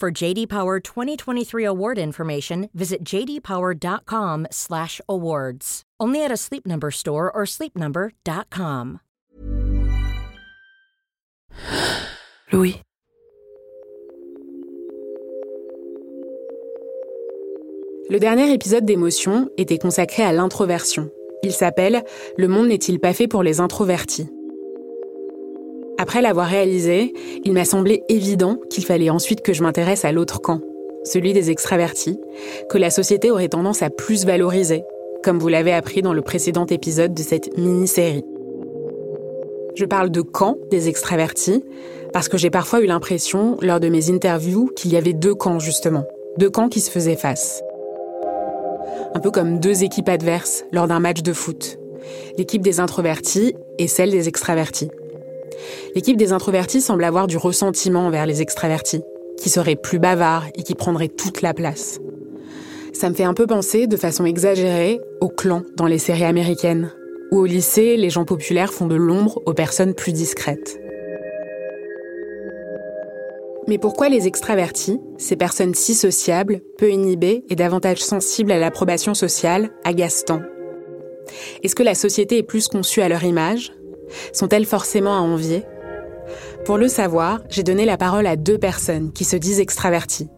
For JD Power 2023 award information, visit jdpower.com/awards. Only at a Sleep Number store or sleepnumber.com. Louis. Le dernier épisode d'émotion était consacré à l'introversion. Il s'appelle Le monde n'est-il pas fait pour les introvertis? Après l'avoir réalisé, il m'a semblé évident qu'il fallait ensuite que je m'intéresse à l'autre camp, celui des extravertis, que la société aurait tendance à plus valoriser, comme vous l'avez appris dans le précédent épisode de cette mini-série. Je parle de camp des extravertis parce que j'ai parfois eu l'impression, lors de mes interviews, qu'il y avait deux camps justement, deux camps qui se faisaient face un peu comme deux équipes adverses lors d'un match de foot. L'équipe des introvertis et celle des extravertis. L'équipe des introvertis semble avoir du ressentiment envers les extravertis, qui seraient plus bavards et qui prendraient toute la place. Ça me fait un peu penser, de façon exagérée, au clan dans les séries américaines, où au lycée, les gens populaires font de l'ombre aux personnes plus discrètes. Mais pourquoi les extravertis, ces personnes si sociables, peu inhibées et davantage sensibles à l'approbation sociale, agacent Est-ce que la société est plus conçue à leur image Sont-elles forcément à envier? Pour le savoir, j'ai donné la parole à deux personnes qui se disent extraverties,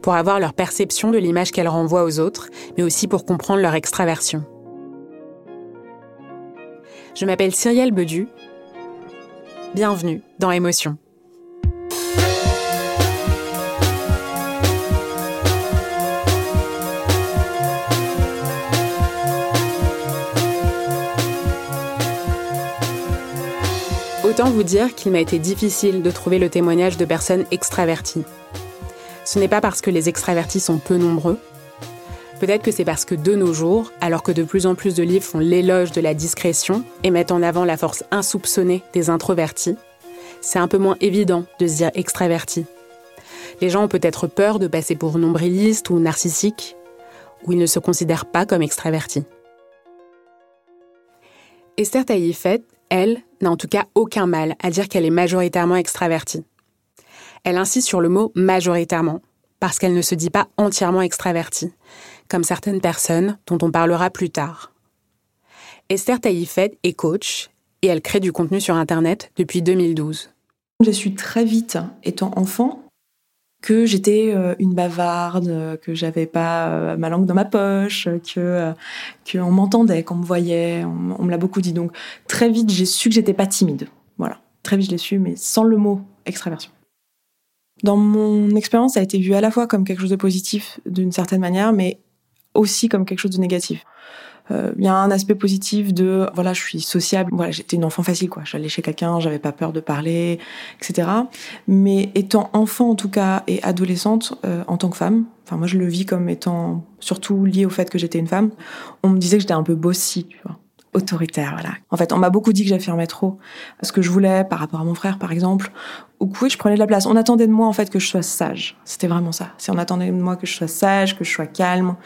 pour avoir leur perception de l'image qu'elles renvoient aux autres, mais aussi pour comprendre leur extraversion. Je m'appelle Cyrielle Bedu. Bienvenue dans Émotion. Autant vous dire qu'il m'a été difficile de trouver le témoignage de personnes extraverties. Ce n'est pas parce que les extravertis sont peu nombreux. Peut-être que c'est parce que de nos jours, alors que de plus en plus de livres font l'éloge de la discrétion et mettent en avant la force insoupçonnée des introvertis, c'est un peu moins évident de se dire extraverti. Les gens ont peut-être peur de passer pour nombrilistes ou narcissiques, ou ils ne se considèrent pas comme extravertis. Esther Taïfet elle, n'a en tout cas aucun mal à dire qu'elle est majoritairement extravertie. Elle insiste sur le mot majoritairement, parce qu'elle ne se dit pas entièrement extravertie, comme certaines personnes dont on parlera plus tard. Esther Taïfet est coach et elle crée du contenu sur Internet depuis 2012. Je suis très vite, étant enfant, que j'étais euh, une bavarde, que j'avais pas euh, ma langue dans ma poche, que euh, qu'on m'entendait, qu'on me voyait, on, me l'a beaucoup dit. Donc très vite, j'ai su que j'étais pas timide. Voilà, très vite je l'ai su, mais sans le mot extraversion. Dans mon expérience, ça a été vu à la fois comme quelque chose de positif d'une certaine manière, mais aussi comme quelque chose de négatif. Euh, il y a un aspect positif de voilà, je suis sociable. Voilà, j'étais une enfant facile quoi. J'allais chez quelqu'un, j'avais pas peur de parler, etc. Mais étant enfant en tout cas et adolescente euh, en tant que femme, enfin moi je le vis comme étant surtout lié au fait que j'étais une femme. On me disait que j'étais un peu bossy, tu vois autoritaire, voilà. En fait, on m'a beaucoup dit que j'affirmais trop ce que je voulais par rapport à mon frère, par exemple, que oui, je prenais de la place. On attendait de moi, en fait, que je sois sage. C'était vraiment ça. Si on attendait de moi que je sois sage, que je sois calme.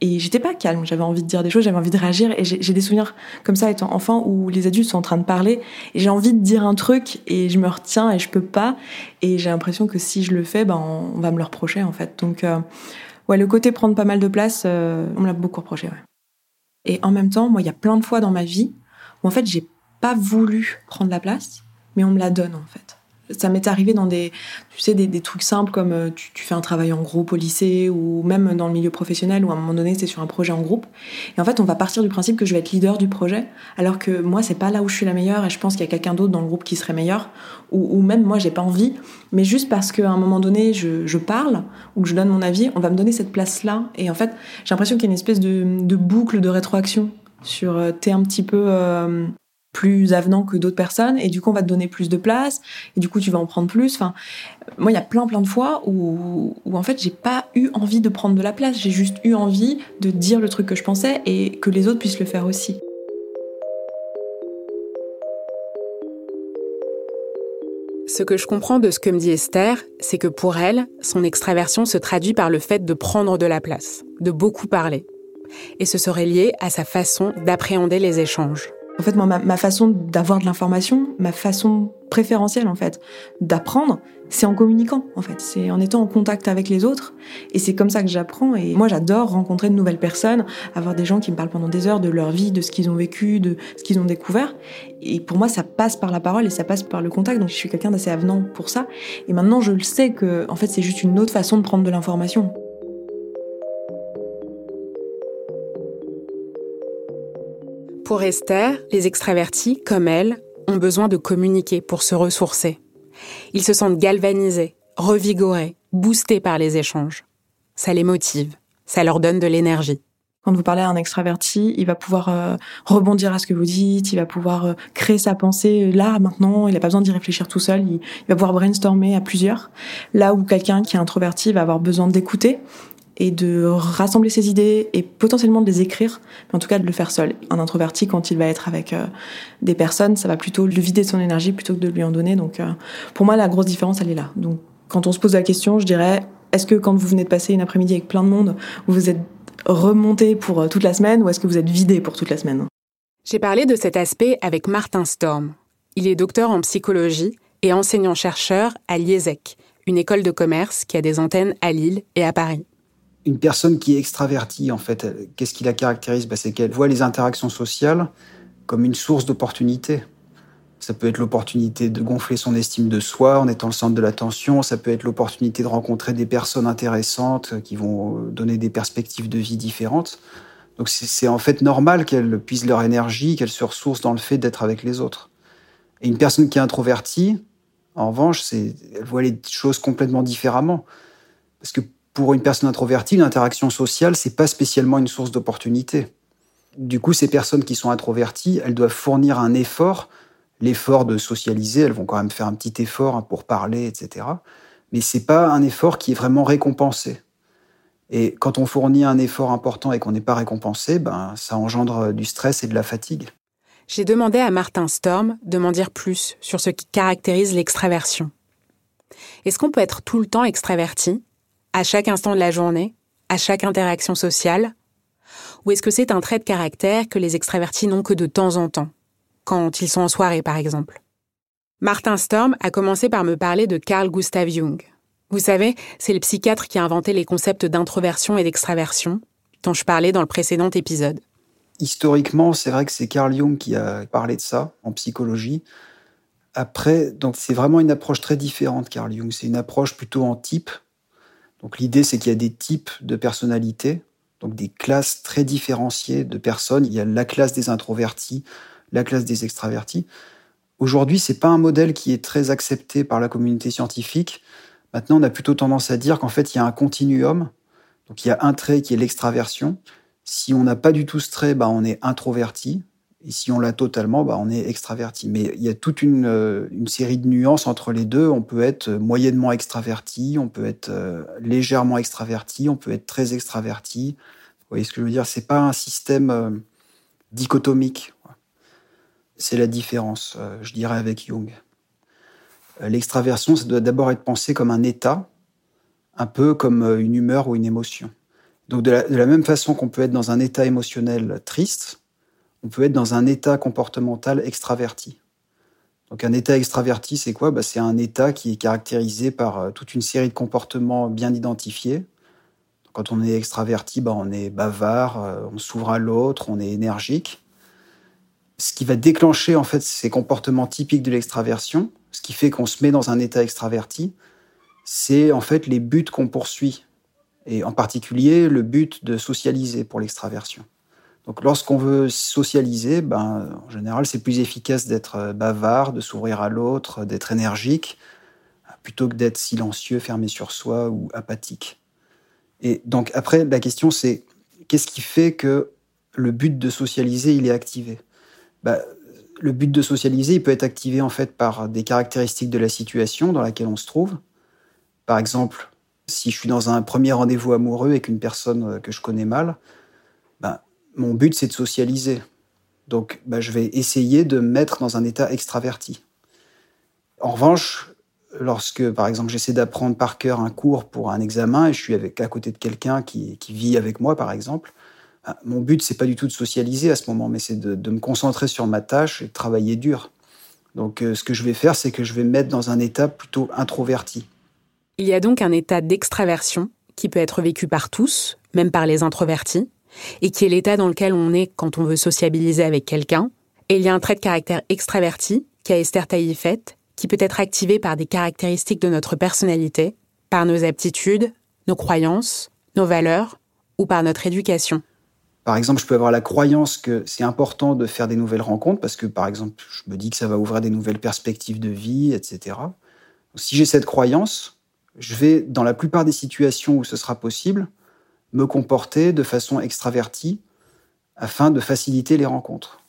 Et j'étais pas calme. J'avais envie de dire des choses, j'avais envie de réagir. Et j'ai des souvenirs comme ça, étant enfant, où les adultes sont en train de parler. Et j'ai envie de dire un truc, et je me retiens, et je peux pas. Et j'ai l'impression que si je le fais, ben, on va me le reprocher, en fait. Donc, euh, ouais, le côté prendre pas mal de place, euh, on me l'a beaucoup reproché, ouais. Et en même temps, moi, il y a plein de fois dans ma vie où en fait, j'ai pas voulu prendre la place, mais on me la donne en fait. Ça m'est arrivé dans des, tu sais, des, trucs simples comme euh, tu, fais un travail en groupe au lycée ou même dans le milieu professionnel où à un moment donné c'est sur un projet en groupe. Et en fait, on va partir du principe que je vais être leader du projet, alors que moi c'est pas là où je suis la meilleure et je pense qu'il y a quelqu'un d'autre dans le groupe qui serait meilleur. Ou, même moi j'ai pas envie, mais juste parce qu'à un moment donné je, parle ou que je donne mon avis, on va me donner cette place là. Et en fait, j'ai l'impression qu'il y a une espèce de, boucle de rétroaction sur euh, t'es un petit peu euh, plus avenant que d'autres personnes et du coup on va te donner plus de place et du coup tu vas en prendre plus enfin moi il y a plein plein de fois où, où en fait j'ai pas eu envie de prendre de la place j'ai juste eu envie de dire le truc que je pensais et que les autres puissent le faire aussi Ce que je comprends de ce que me dit Esther, c'est que pour elle, son extraversion se traduit par le fait de prendre de la place, de beaucoup parler. Et ce serait lié à sa façon d'appréhender les échanges. En fait, moi, ma, façon d'avoir de l'information, ma façon préférentielle, en fait, d'apprendre, c'est en communiquant, en fait. C'est en étant en contact avec les autres. Et c'est comme ça que j'apprends. Et moi, j'adore rencontrer de nouvelles personnes, avoir des gens qui me parlent pendant des heures de leur vie, de ce qu'ils ont vécu, de ce qu'ils ont découvert. Et pour moi, ça passe par la parole et ça passe par le contact. Donc, je suis quelqu'un d'assez avenant pour ça. Et maintenant, je le sais que, en fait, c'est juste une autre façon de prendre de l'information. Pour Esther, les extravertis, comme elle, ont besoin de communiquer pour se ressourcer. Ils se sentent galvanisés, revigorés, boostés par les échanges. Ça les motive, ça leur donne de l'énergie. Quand vous parlez à un extraverti, il va pouvoir euh, rebondir à ce que vous dites, il va pouvoir euh, créer sa pensée là, maintenant, il n'a pas besoin d'y réfléchir tout seul, il, va pouvoir brainstormer à plusieurs. Là où quelqu'un qui est introverti va avoir besoin d'écouter, et de rassembler ses idées et potentiellement de les écrire, mais en tout cas de le faire seul. Un introverti, quand il va être avec euh, des personnes, ça va plutôt le vider de son énergie plutôt que de lui en donner. Donc euh, pour moi, la grosse différence, elle est là. Donc quand on se pose la question, je dirais, est-ce que quand vous venez de passer une après-midi avec plein de monde, vous vous êtes remonté pour euh, toute la semaine ou est-ce que vous êtes vidé pour toute la semaine? J'ai parlé de cet aspect avec Martin Storm. Il est docteur en psychologie et enseignant-chercheur à l'IESEC, une école de commerce qui a des antennes à Lille et à Paris une personne qui est extravertie, en fait, qu'est-ce qui la caractérise? Bah, C'est qu'elle voit les interactions sociales comme une source d'opportunité. Ça peut être l'opportunité de gonfler son estime de soi en étant le centre de l'attention. Ça peut être l'opportunité de rencontrer des personnes intéressantes qui vont donner des perspectives de vie différentes. Donc c'est en fait normal qu'elles puisent leur énergie, qu'elles se ressourcent dans le fait d'être avec les autres. Et une personne qui est introvertie, en revanche, elle voit les choses complètement différemment. Parce que pour une personne introvertie, l'interaction sociale, c'est pas spécialement une source d'opportunité. Du coup, ces personnes qui sont introverties, elles doivent fournir un effort, l'effort de socialiser, elles vont quand même faire un petit effort hein, pour parler, etc. Mais c'est pas un effort qui est vraiment récompensé. Et quand on fournit un effort important et qu'on n'est pas récompensé, ben, ça engendre du stress et de la fatigue. J'ai demandé à Martin Storm de m'en dire plus sur ce qui caractérise l'extraversion. Est-ce qu'on peut être tout le temps extraverti? À chaque instant de la journée, à chaque interaction sociale? Ou est-ce que c'est un trait de caractère que les extravertis n'ont que de temps en temps, quand ils sont en soirée par exemple? Martin Storm a commencé par me parler de Carl Gustav Jung. Vous savez, c'est le psychiatre qui a inventé les concepts d'introversion et d'extraversion, dont je parlais dans le précédent épisode. Historiquement, c'est vrai que c'est Carl Jung qui a parlé de ça en psychologie. Après, donc c'est vraiment une approche très différente, Carl Jung. C'est une approche plutôt en type, donc l'idée, c'est qu'il y a des types de personnalités, donc des classes très différenciées de personnes. Il y a la classe des introvertis, la classe des extravertis. Aujourd'hui, c'est pas un modèle qui est très accepté par la communauté scientifique. Maintenant, on a plutôt tendance à dire qu'en fait, il y a un continuum. Donc il y a un trait qui est l'extraversion. Si on n'a pas du tout ce trait, bah, on est introverti. Et si on l'a totalement, bah, on est extraverti. Mais il y a toute une, euh, une, série de nuances entre les deux. On peut être moyennement extraverti, on peut être euh, légèrement extraverti, on peut être très extraverti. Vous voyez ce que je veux dire? C'est pas un système euh, dichotomique. C'est la différence, je dirais, avec Jung. L'extraversion, ça doit d'abord être pensé comme un état, un peu comme une humeur ou une émotion. Donc de la, de la même façon qu'on peut être dans un état émotionnel triste, on peut être dans un état comportemental extraverti. Donc un état extraverti, c'est quoi? Bah, C'est un état qui est caractérisé par euh, toute une série de comportements bien identifiés. Quand on est extraverti, bah, on est bavard, euh, on s'ouvre à l'autre, on est énergique. ce qui va déclencher en fait ces comportements typiques de l'extraversion, ce qui fait qu'on se met dans un état extraverti, c'est en fait les buts qu'on poursuit, et en particulier le but de socialiser pour l'extraversion. Donc lorsqu'on veut socialiser, ben, en général c'est plus efficace d'être euh, bavard, de s'ouvrir à l'autre, d'être énergique, plutôt que d'être silencieux, fermé sur soi ou apathique. Et donc après, la question c'est qu'est-ce qui fait que le but de socialiser, il est activé? Bah, Le but de socialiser, il peut être activé en fait par des caractéristiques de la situation dans laquelle on se trouve. Par exemple, si je suis dans un premier rendez-vous amoureux avec une personne euh, que je connais mal, bah, mon but c'est de socialiser. Donc bah, je vais essayer de me mettre dans un état extraverti. En revanche, lorsque, par exemple, j'essaie d'apprendre par cœur un cours pour un examen et je suis avec, à côté de quelqu'un qui, vit avec moi, par exemple, ah, mon but, c'est pas du tout de socialiser à ce moment, mais c'est de, me concentrer sur ma tâche et de travailler dur. Donc, euh, ce que je vais faire, c'est que je vais me mettre dans un état plutôt introverti. Il y a donc un état d'extraversion qui peut être vécu par tous, même par les introvertis, et qui est l'état dans lequel on est quand on veut sociabiliser avec quelqu'un. Et il y a un trait de caractère extraverti qu'a Esther Taïfet, qui peut être activé par des caractéristiques de notre personnalité, par nos aptitudes, nos croyances, nos valeurs ou par notre éducation. Par exemple, je peux avoir la croyance que c'est important de faire des nouvelles rencontres parce que, par exemple, je me dis que ça va ouvrir des nouvelles perspectives de vie, etc. Si j'ai cette croyance, je vais, dans la plupart des situations où ce sera possible, me comporter de façon extravertie afin de faciliter les rencontres.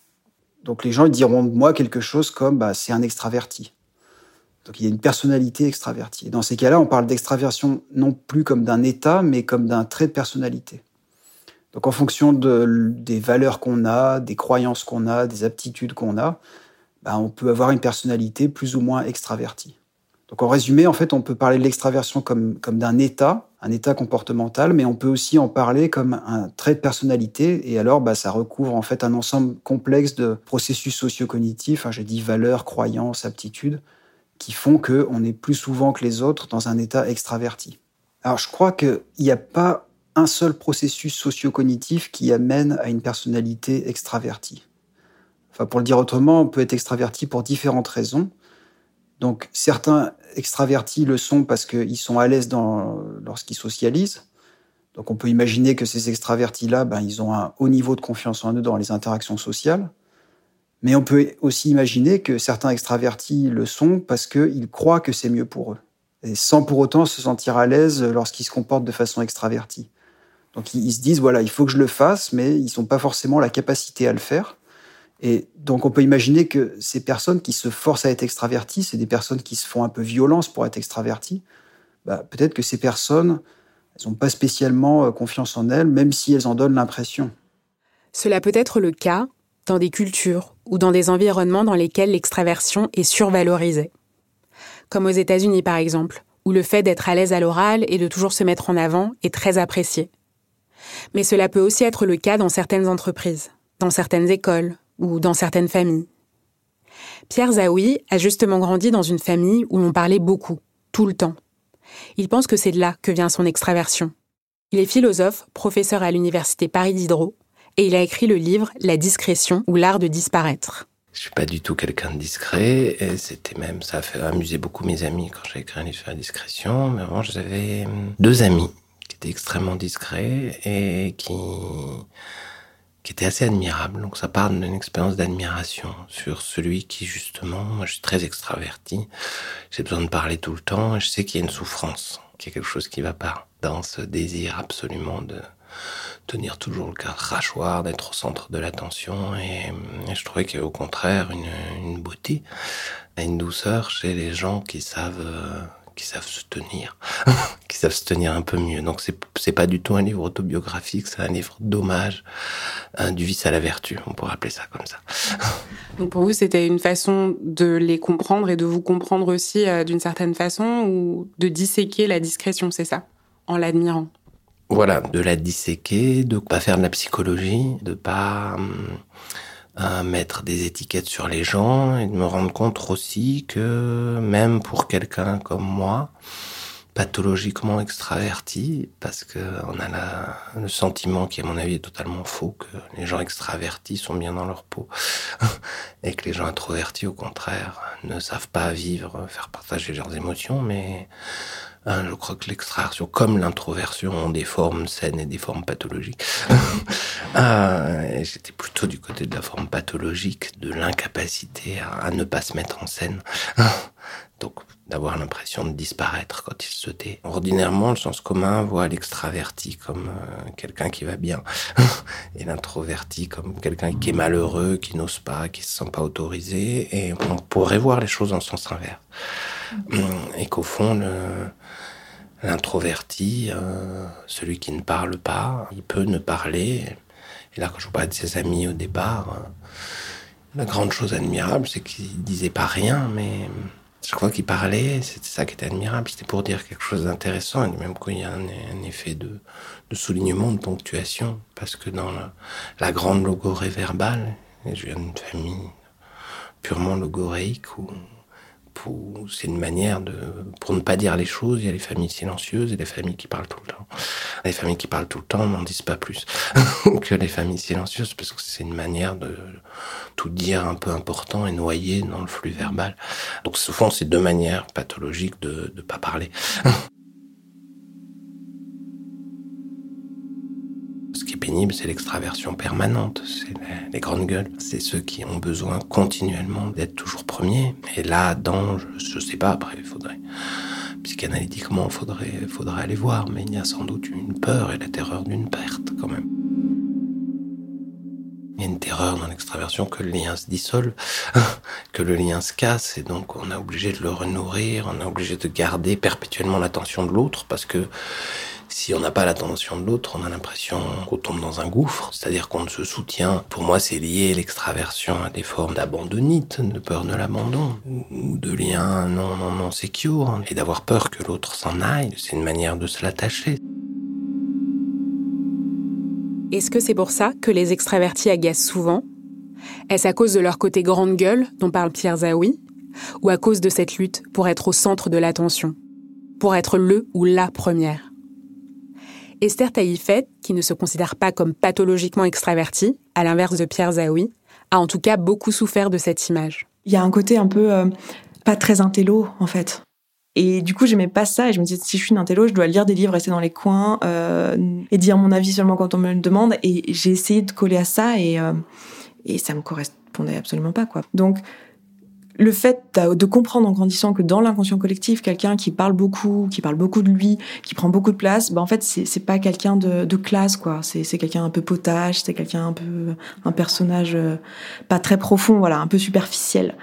Donc les gens ils diront de moi quelque chose comme bah, c'est un extraverti. Donc il y a une personnalité extravertie. Et dans ces cas-là, on parle d'extraversion non plus comme d'un état, mais comme d'un trait de personnalité. Donc en fonction de, des valeurs qu'on a, des croyances qu'on a, des aptitudes qu'on a, bah, on peut avoir une personnalité plus ou moins extravertie. Donc en résumé, fait, on peut parler de l'extraversion comme, d'un état, un état comportemental, mais on peut aussi en parler comme un trait de personnalité. Et alors, bah, ça recouvre en fait un ensemble complexe de processus socio-cognitifs. J'ai dit valeurs, croyances, aptitudes, qui font qu'on est plus souvent que les autres dans un état extraverti. Alors je crois qu'il n'y a pas un seul processus socio-cognitif qui amène à une personnalité extravertie. Enfin, pour le dire autrement, on peut être extraverti pour différentes raisons. Donc, certains extravertis le sont parce qu'ils sont à l'aise lorsqu'ils socialisent. Donc, on peut imaginer que ces extravertis-là, ben, ils ont un haut niveau de confiance en eux dans les interactions sociales. Mais on peut aussi imaginer que certains extravertis le sont parce qu'ils croient que c'est mieux pour eux. Et sans pour autant se sentir à l'aise lorsqu'ils se comportent de façon extravertie. Donc ils, se disent voilà, il faut que je le fasse, mais ils n'ont pas forcément la capacité à le faire. Et donc on peut imaginer que ces personnes qui se forcent à être extraverties, c'est des personnes qui se font un peu violence pour être extraverties. Bah, peut-être que ces personnes, elles n'ont pas spécialement euh, confiance en elles, même si elles en donnent l'impression. Cela peut être le cas dans des cultures ou dans des environnements dans lesquels l'extraversion est survalorisée. Comme aux États-Unis par exemple, où le fait d'être à l'aise à l'oral et de toujours se mettre en avant est très apprécié. Mais cela peut aussi être le cas dans certaines entreprises, dans certaines écoles ou dans certaines familles. Pierre Zawi a justement grandi dans une famille où l'on parlait beaucoup, tout le temps. Il pense que c'est de là que vient son extraversion. Il est philosophe, professeur à l'université Paris Diderot, et il a écrit le livre La discrétion ou l'art de disparaître. Je suis pas du tout quelqu'un de discret, et c'était même, ça a fait amuser beaucoup mes amis quand j'ai écrit un livre sur la discrétion, mais avant j'avais deux amis extrêmement discret et qui, qui était assez admirable. Donc ça part d'une expérience d'admiration sur celui qui justement, moi je suis très extraverti, j'ai besoin de parler tout le temps et je sais qu'il y a une souffrance, qu'il y a quelque chose qui va pas dans ce désir absolument de tenir toujours le rachoir, d'être au centre de l'attention et, je trouvais qu'il y avait au contraire une, une beauté, une douceur chez les gens qui savent euh, qui savent se tenir, qui savent se tenir un peu mieux. Donc c'est c'est pas du tout un livre autobiographique, c'est un livre d'hommage du vice à la vertu, on pourrait appeler ça comme ça. Donc pour vous, c'était une façon de les comprendre et de vous comprendre aussi euh, d'une certaine façon ou de disséquer la discrétion, c'est ça, en l'admirant? Voilà, de la disséquer, de pas faire de la psychologie, de pas hum, à mettre des étiquettes sur les gens et de me rendre compte aussi que même pour quelqu'un comme moi, pathologiquement extraverti parce que on a la, le sentiment qui à mon avis est totalement faux que les gens extravertis sont bien dans leur peau et que les gens introvertis au contraire ne savent pas vivre, faire partager leurs émotions mais hein, je crois que l'extraversion comme l'introversion ont des formes saines et des formes pathologiques. ah, J'étais plutôt du côté de la forme pathologique, de l'incapacité à, à ne pas se mettre en scène. Donc d'avoir l'impression de disparaître quand il se tait. Ordinairement, le sens commun voit l'extraverti comme euh, quelqu'un qui va bien et l'introverti comme quelqu'un qui est malheureux, qui n'ose pas, qui se sent pas autorisé. Et on pourrait voir les choses en sens inverse. Et qu'au fond, l'introverti, euh, celui qui ne parle pas, il peut ne parler. Et là, quand je vous parlais de ses amis au départ, euh, la grande chose admirable, c'est qu'il disait pas rien, mais chaque fois qu'il parlait, c'était ça qui était admirable, c'était pour dire quelque chose d'intéressant, et même quand il y a un, effet de, soulignement, de ponctuation, parce que dans la, grande logorée verbale, je viens d'une famille purement logoréique, où c'est une manière de, pour ne pas dire les choses, il y a les familles silencieuses et les familles qui parlent tout le temps. Les familles qui parlent tout le temps n'en disent pas plus que les familles silencieuses, parce que c'est une manière de tout dire un peu important et noyer dans le flux verbal. Donc souvent, c'est deux manières pathologiques de ne pas parler. c'est l'extraversion permanente, c'est les, grandes gueules. C'est ceux qui ont besoin continuellement d'être toujours premiers. Et là, dans, je, ne sais pas, après, il faudrait, psychanalytiquement, il faudrait, faudrait aller voir, mais il y a sans doute une peur et la terreur d'une perte, quand même. Il y a une terreur dans l'extraversion que le lien se dissolve, que le lien se casse, et donc on est obligé de le renourrir, on est obligé de garder perpétuellement l'attention de l'autre, parce que si on n'a pas l'attention de l'autre, on a l'impression qu'on tombe dans un gouffre, c'est-à-dire qu'on ne se soutient. Pour moi, c'est lié l'extraversion à des formes d'abandonnite, de peur de l'abandon, ou de liens non, non, non secure, et d'avoir peur que l'autre s'en aille. C'est une manière de se l'attacher. Est-ce que c'est pour ça que les extravertis agacent souvent? Est-ce à cause de leur côté grande gueule, dont parle Pierre Zawi, ou à cause de cette lutte pour être au centre de l'attention, pour être le ou la première? Esther Taïfet, qui ne se considère pas comme pathologiquement extravertie, à l'inverse de Pierre Zawi, a en tout cas beaucoup souffert de cette image. Il y a un côté un peu euh, pas très intello, en fait. Et du coup, j'aimais pas ça. Et je me disais, si je suis une intello, je dois lire des livres, rester dans les coins euh, et dire mon avis seulement quand on me le demande. Et j'ai essayé de coller à ça et, euh, et ça me correspondait absolument pas, quoi. Donc, le fait de comprendre en grandissant que dans l'inconscient collectif, quelqu'un qui parle beaucoup, qui parle beaucoup de lui, qui prend beaucoup de place, bah en fait c'est pas quelqu'un de, de, classe quoi. C'est quelqu'un un peu potage, c'est quelqu'un un peu un personnage euh, pas très profond, voilà, un peu superficiel.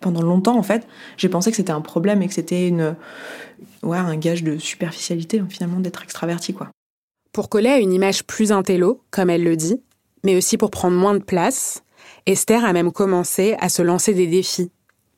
Pendant longtemps en fait, j'ai pensé que c'était un problème et que c'était une ouais un gage de superficialité finalement d'être extraverti quoi. Pour coller à une image plus intello, comme elle le dit, mais aussi pour prendre moins de place, Esther a même commencé à se lancer des défis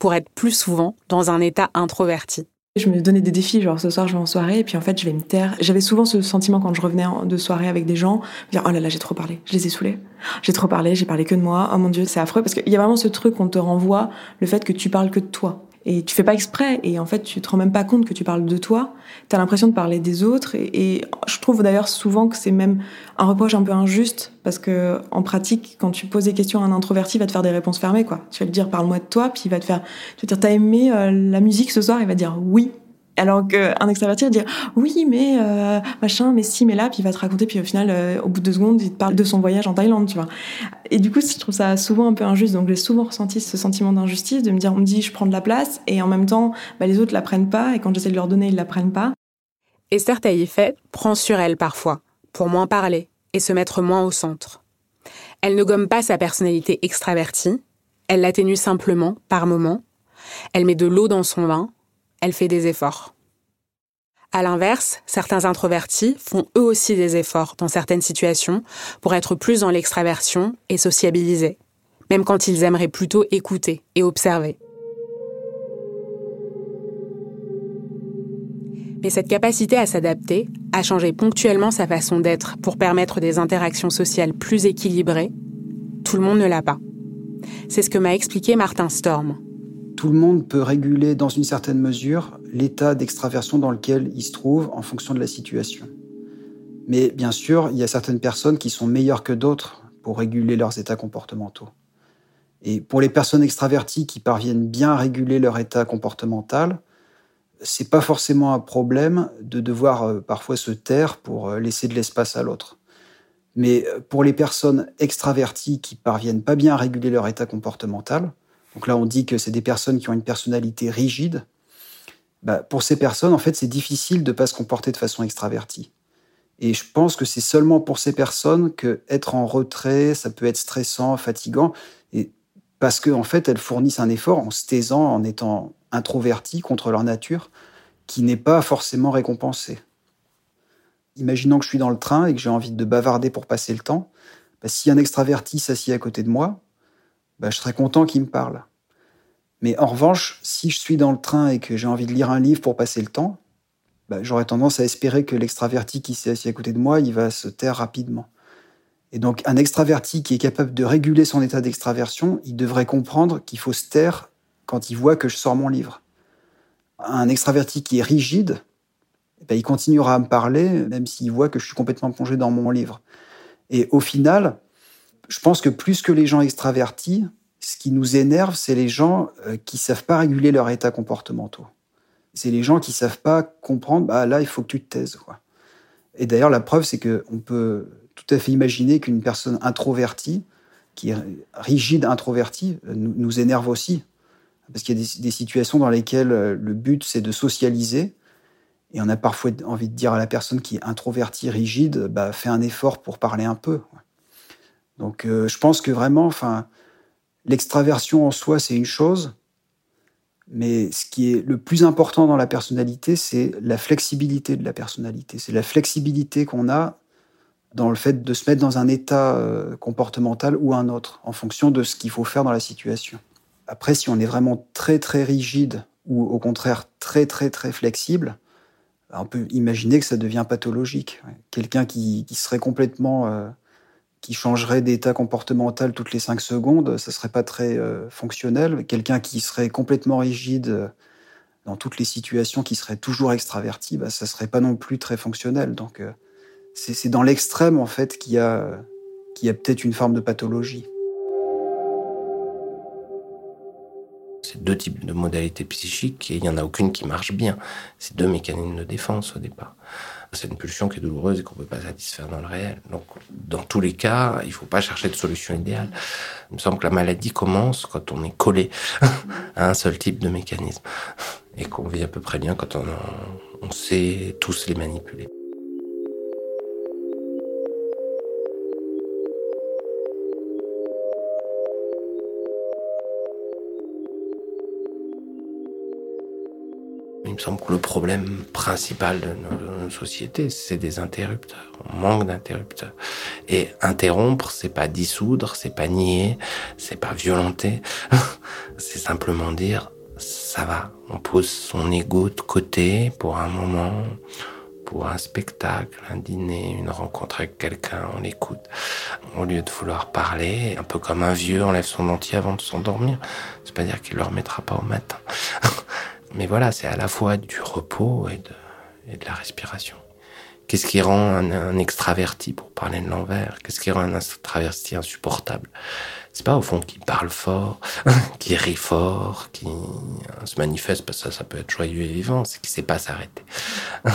pour être plus souvent dans un état introverti. Je me donnais des défis, genre ce soir je vais en soirée et puis en fait je vais me taire. J'avais souvent ce sentiment quand je revenais de soirée avec des gens, dire oh là là j'ai trop parlé, je les ai saoulés, j'ai trop parlé, j'ai parlé que de moi, oh mon dieu c'est affreux. Parce qu'il y a vraiment ce truc qu'on te renvoie, le fait que tu parles que de toi et tu fais pas exprès. Et en fait tu te rends même pas compte que tu parles de toi. Tu as l'impression de parler des autres. Et, je trouve d'ailleurs souvent que c'est même un reproche un peu injuste. Parce que en pratique quand tu poses des questions à un introverti il va te faire des réponses fermées quoi. Tu vas te dire parle-moi de toi. Puis il va te faire tu vas dire t'as aimé euh, la musique ce soir? Il va dire oui alors qu'un extraverti va dire oui, mais euh, machin, mais si, mais là, puis il va te raconter, puis au final, euh, au bout de deux secondes, il te parle de son voyage en Thaïlande, tu vois. Et du coup, je trouve ça souvent un peu injuste. Donc j'ai souvent ressenti ce sentiment d'injustice, de me dire, on me dit, je prends de la place, et en même temps, bah, les autres la prennent pas, et quand j'essaie de leur donner, ils la prennent pas. Esther Taïfet prend sur elle parfois, pour moins parler et se mettre moins au centre. Elle ne gomme pas sa personnalité extravertie, elle l'atténue simplement, par moments. Elle met de l'eau dans son vin elle fait des efforts. À l'inverse, certains introvertis font eux aussi des efforts dans certaines situations pour être plus dans l'extraversion et sociabiliser, même quand ils aimeraient plutôt écouter et observer. Mais cette capacité à s'adapter a changé ponctuellement sa façon d'être pour permettre des interactions sociales plus équilibrées. Tout le monde ne l'a pas. C'est ce que m'a expliqué Martin Storm, tout le monde peut réguler dans une certaine mesure l'état d'extraversion dans lequel il se trouve en fonction de la situation. Mais bien sûr, il y a certaines personnes qui sont meilleures que d'autres pour réguler leurs états comportementaux. Et pour les personnes extraverties qui parviennent bien à réguler leur état comportemental, c'est pas forcément un problème de devoir euh, parfois se taire pour euh, laisser de l'espace à l'autre. Mais euh, pour les personnes extraverties qui parviennent pas bien à réguler leur état comportemental, donc là on dit que c'est des personnes qui ont une personnalité rigide, bah, pour ces personnes en fait c'est difficile de pas se comporter de façon extravertie. Et je pense que c'est seulement pour ces personnes que être en retrait, ça peut être stressant, fatigant, et parce qu'en en fait elles fournissent un effort en se taisant, en étant introvertis contre leur nature, qui n'est pas forcément récompensé. Imaginons que je suis dans le train et que j'ai envie de bavarder pour passer le temps. Bah, si un extraverti s'assied à côté de moi, bah, je serais content qu'il me parle. Mais en revanche, si je suis dans le train et que j'ai envie de lire un livre pour passer le temps, bah, j'aurais tendance à espérer que l'extraverti qui s'est assis à côté de moi, il va se taire rapidement. Et donc, un extraverti qui est capable de réguler son état d'extraversion, il devrait comprendre qu'il faut se taire quand il voit que je sors mon livre. Un extraverti qui est rigide, ben, il continuera à me parler, même s'il voit que je suis complètement plongé dans mon livre. Et au final, je pense que plus que les gens extravertis, ce qui nous énerve, c'est les gens euh, qui savent pas réguler leur état comportementaux. C'est les gens qui savent pas comprendre, bah là, il faut que tu te taises. Quoi. Et d'ailleurs, la preuve, c'est qu'on peut tout à fait imaginer qu'une personne introvertie, qui est rigide introvertie, euh, nous énerve aussi. Parce qu'il y a des, situations dans lesquelles euh, le but, c'est de socialiser. Et on a parfois envie de dire à la personne qui est introvertie, rigide, bah, fais un effort pour parler un peu. Donc, euh, je pense que vraiment, enfin, l'extraversion en soi, c'est une chose. Mais ce qui est le plus important dans la personnalité, c'est la flexibilité de la personnalité. C'est la flexibilité qu'on a dans le fait de se mettre dans un état euh, comportemental ou un autre, en fonction de ce qu'il faut faire dans la situation. Après, si on est vraiment très très rigide ou au contraire très très très flexible, on peut imaginer que ça devient pathologique. Quelqu'un qui, serait complètement, euh, qui changerait d'état comportemental toutes les cinq secondes, ça serait pas très euh, fonctionnel. Quelqu'un qui serait complètement rigide euh, dans toutes les situations, qui serait toujours extraverti, bah, ça serait pas non plus très fonctionnel. Donc, c'est dans l'extrême en fait qu'il y a, y a peut-être une forme de pathologie. C'est deux types de modalités psychiques et il n'y en a aucune qui marche bien. C'est deux mécanismes de défense au départ. C'est une pulsion qui est douloureuse et qu'on ne peut pas satisfaire dans le réel. Donc, dans tous les cas, il ne faut pas chercher de solution idéale. Il me semble que la maladie commence quand on est collé à un seul type de mécanisme et qu'on vit à peu près bien quand on, on sait tous les manipuler. Il me semble que le problème principal de nos, sociétés, c'est des interrupteurs. On manque d'interrupteurs. Et interrompre, c'est pas dissoudre, c'est pas nier, c'est pas violenter. c'est simplement dire, ça va. On pose son ego de côté pour un moment, pour un spectacle, un dîner, une rencontre avec quelqu'un, on l'écoute. Au lieu de vouloir parler, un peu comme un vieux enlève son dentier avant de s'endormir, c'est pas dire qu'il le remettra pas au matin. Mais voilà, c'est à la fois du repos et de, la respiration. Qu'est-ce qui rend un, extraverti, pour parler de l'envers, qu'est-ce qui rend un extraverti insupportable? C'est pas au fond qu'il parle fort, qu'il rit fort, qu'il se manifeste, parce que ça, ça peut être joyeux et vivant, c'est qu'il sait pas s'arrêter.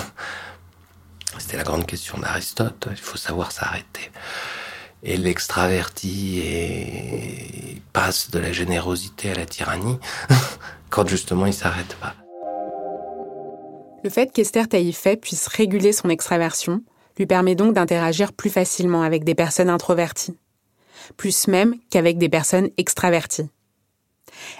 C'était la grande question d'Aristote, il faut savoir s'arrêter. Et l'extraverti passe de la générosité à la tyrannie quand justement il s'arrête pas. Le fait qu'Esther Taïfet puisse réguler son extraversion lui permet donc d'interagir plus facilement avec des personnes introverties, plus même qu'avec des personnes extraverties.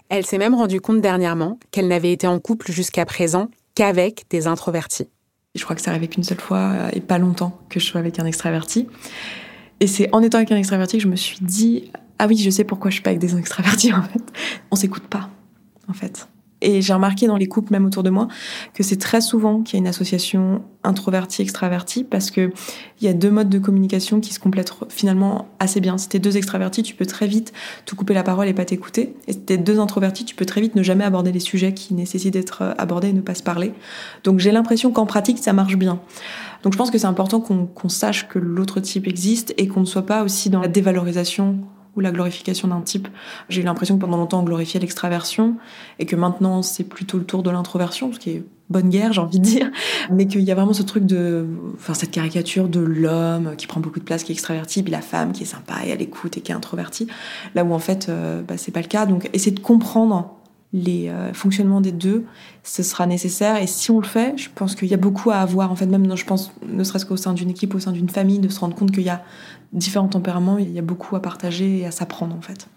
Elle s'est même rendue compte dernièrement qu'elle n'avait été en couple jusqu'à présent qu'avec des introvertis. Je crois que ça arrivait qu'une seule fois euh, et pas longtemps que je sois avec un extraverti. Et c'est en étant avec un extraverti que je me suis dit ah oui, je sais pourquoi je suis pas avec des extravertis en fait. On s'écoute pas en fait. Et j'ai remarqué dans les couples, même autour de moi, que c'est très souvent qu'il y a une association introverti-extraverti parce que il y a deux modes de communication qui se complètent finalement assez bien. Si t'es deux extravertis, tu peux très vite te couper la parole et pas t'écouter. Et si t'es deux introvertis, tu peux très vite ne jamais aborder les sujets qui nécessitent d'être abordés et ne pas se parler. Donc j'ai l'impression qu'en pratique, ça marche bien. Donc je pense que c'est important qu'on sache que l'autre type existe et qu'on ne soit pas aussi dans la dévalorisation ou la glorification d'un type. J'ai eu l'impression que pendant longtemps on glorifiait l'extraversion et que maintenant c'est plutôt le tour de l'introversion, ce qui est bonne guerre, j'ai envie de dire, mais qu'il y a vraiment ce truc de, enfin cette caricature de l'homme qui prend beaucoup de place, qui est extraverti, puis la femme qui est sympa et à l'écoute et qui est introvertie, là où en fait euh, bah, c'est pas le cas. Donc essayer de comprendre les euh, fonctionnements des deux, ce sera nécessaire. Et si on le fait, je pense qu'il y a beaucoup à avoir. En fait, même, je pense, ne serait-ce qu'au sein d'une équipe, au sein d'une famille, de se rendre compte qu'il y a différents tempéraments, il y a beaucoup à partager et à s'apprendre, en fait.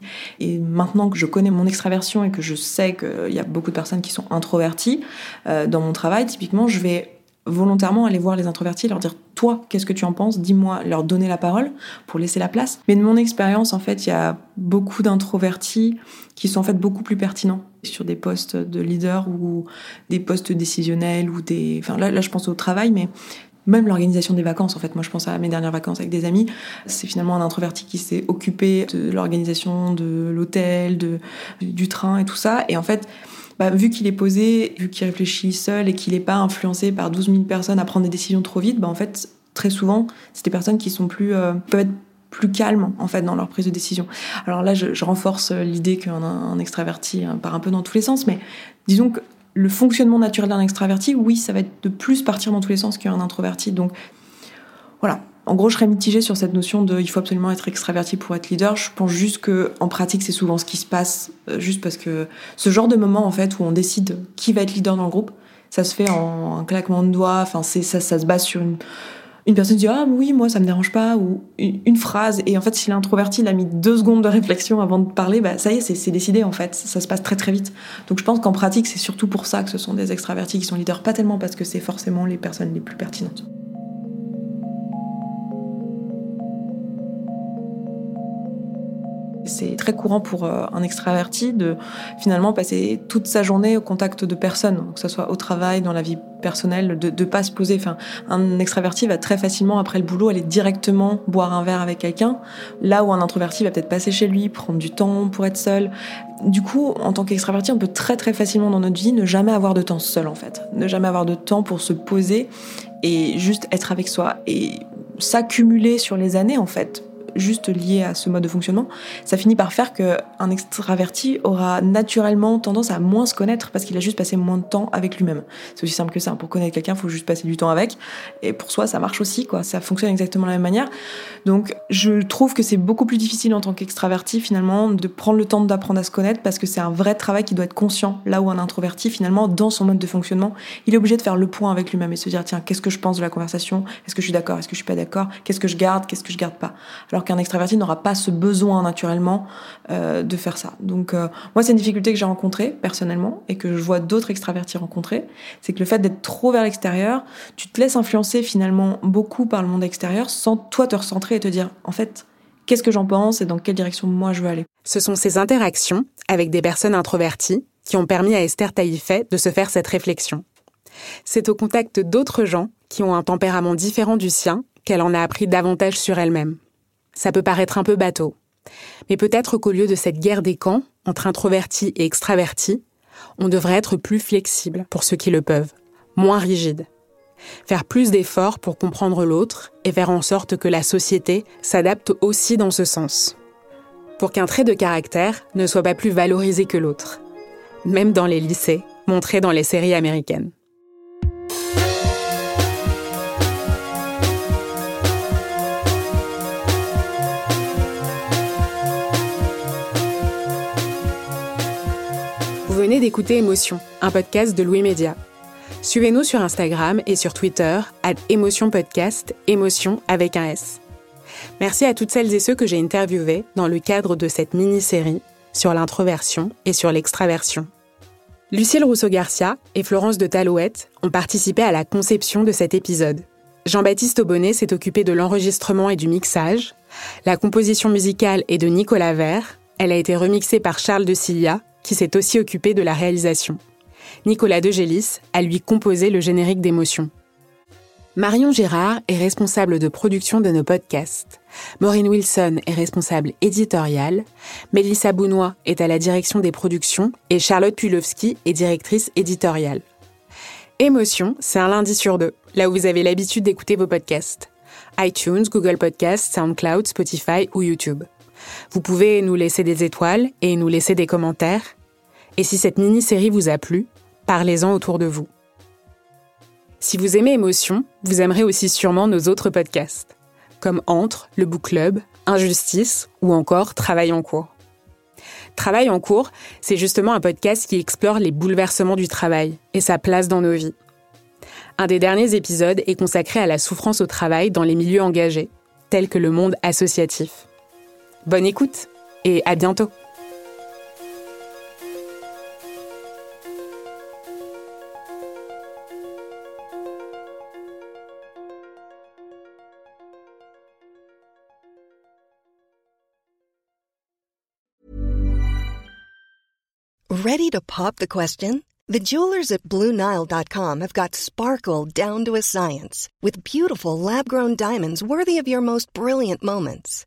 Et maintenant que je connais mon extraversion et que je sais qu'il y a beaucoup de personnes qui sont introverties, euh, dans mon travail, typiquement, je vais volontairement aller voir les introvertis, leur dire toi, qu'est-ce que tu en penses? Dis-moi, leur donner la parole pour laisser la place. Mais de mon expérience, en fait, il y a beaucoup d'introvertis qui sont en fait beaucoup plus pertinents sur des postes de leader ou des postes décisionnels ou des. Enfin là, là je pense au travail, mais même l'organisation des vacances, en fait, moi je pense à mes dernières vacances avec des amis, c'est finalement un introverti qui s'est occupé de l'organisation de l'hôtel, de, du train et tout ça. Et en fait, bah, vu qu'il est posé, vu qu'il réfléchit seul et qu'il n'est pas influencé par 12 000 personnes à prendre des décisions trop vite, bah, en fait, très souvent, c'est des personnes qui sont plus, euh, peuvent être plus calmes en fait dans leur prise de décision. Alors là, je, renforce l'idée qu'un un extraverti hein, part un peu dans tous les sens, mais disons que le fonctionnement naturel d'un extraverti, oui, ça va être de plus partir dans tous les sens qu'un introverti. Donc voilà, en gros, je serais mitigée sur cette notion de il faut absolument être extraverti pour être leader. Je pense juste que en pratique, c'est souvent ce qui se passe, euh, juste parce que ce genre de moment en fait où on décide qui va être leader dans le groupe, ça se fait en un claquement de doigts. Enfin, c'est ça, ça se base sur une une personne dit ah oui moi ça me dérange pas ou une, phrase. Et en fait si l'introverti il a mis deux secondes de réflexion avant de parler bah ça y est c'est décidé en fait. Ça se passe très très vite. Donc je pense qu'en pratique c'est surtout pour ça que ce sont des extravertis qui sont leaders. Pas tellement parce que c'est forcément les personnes les plus pertinentes C'est très courant pour euh, un extraverti de finalement passer toute sa journée au contact de personnes, que ce soit au travail, dans la vie personnelle, de ne pas se poser. Enfin, un extraverti va très facilement après le boulot aller directement boire un verre avec quelqu'un, là où un introverti va peut-être passer chez lui, prendre du temps pour être seul. Du coup, en tant qu'extraverti, on peut très très facilement dans notre vie ne jamais avoir de temps seul en fait, ne jamais avoir de temps pour se poser et juste être avec soi et s'accumuler sur les années en fait juste lié à ce mode de fonctionnement, ça finit par faire qu'un extraverti aura naturellement tendance à moins se connaître parce qu'il a juste passé moins de temps avec lui-même. C'est aussi simple que ça. Pour connaître quelqu'un, il faut juste passer du temps avec. Et pour soi, ça marche aussi. Ça fonctionne exactement de la même manière. Donc, je trouve que c'est beaucoup plus difficile en tant qu'extraverti, finalement, de prendre le temps d'apprendre à se connaître parce que c'est un vrai travail qui doit être conscient. Là où un introverti, finalement, dans son mode de fonctionnement, il est obligé de faire le point avec lui-même et se dire, tiens, qu'est-ce que je pense de la conversation? Est-ce que je suis d'accord? Est-ce que je suis pas d'accord? Qu'est-ce que je garde? Qu'est-ce que je garde pas? Qu'un extraverti n'aura pas ce besoin naturellement euh, de faire ça. Donc euh, moi, c'est une difficulté que j'ai rencontrée personnellement et que je vois d'autres extravertis rencontrer, c'est que le fait d'être trop vers l'extérieur, tu te laisses influencer finalement beaucoup par le monde extérieur sans toi te recentrer et te dire en fait qu'est-ce que j'en pense et dans quelle direction moi je veux aller? Ce sont ces interactions avec des personnes introverties qui ont permis à Esther Taïfet de se faire cette réflexion. C'est au contact d'autres gens qui ont un tempérament différent du sien qu'elle en a appris davantage sur elle-même. Ça peut paraître un peu bateau. Mais peut-être qu'au lieu de cette guerre des camps, entre introvertis et extravertis, on devrait être plus flexible pour ceux qui le peuvent, moins rigide. Faire plus d'efforts pour comprendre l'autre et faire en sorte que la société s'adapte aussi dans ce sens. Pour qu'un trait de caractère ne soit pas plus valorisé que l'autre. Même dans les lycées, montré dans les séries américaines. Venez d'écouter Émotion, un podcast de Louis Média. Suivez-nous sur Instagram et sur Twitter, à Émotion Podcast, émotion avec un S. Merci à toutes celles et ceux que j'ai interviewés dans le cadre de cette mini-série sur l'introversion et sur l'extraversion. Lucille Rousseau-Garcia et Florence de Talouette ont participé à la conception de cet épisode. Jean-Baptiste Aubonnet s'est occupé de l'enregistrement et du mixage. La composition musicale est de Nicolas Vert. Elle a été remixée par Charles de Cilia qui s'est aussi occupé de la réalisation. Nicolas Degélis a lui composé le générique d'émotion. Marion Gérard est responsable de production de nos podcasts. Maureen Wilson est responsable éditoriale. Mélissa Bounois est à la direction des productions et Charlotte Pulowski est directrice éditoriale. Émotion, c'est un lundi sur deux, là où vous avez l'habitude d'écouter vos podcasts. iTunes, Google Podcasts, SoundCloud, Spotify ou YouTube. Vous pouvez nous laisser des étoiles et nous laisser des commentaires. Et si cette mini-série vous a plu, parlez-en autour de vous. Si vous aimez Émotion, vous aimerez aussi sûrement nos autres podcasts, comme Entre, le Book Club, Injustice ou encore Travail en cours. Travail en cours, c'est justement un podcast qui explore les bouleversements du travail et sa place dans nos vies. Un des derniers épisodes est consacré à la souffrance au travail dans les milieux engagés, tels que le monde associatif. Bonne écoute et à bientôt Ready to pop the question? The jewelers at BlueNile.com have got sparkle down to a science with beautiful lab grown diamonds worthy of your most brilliant moments.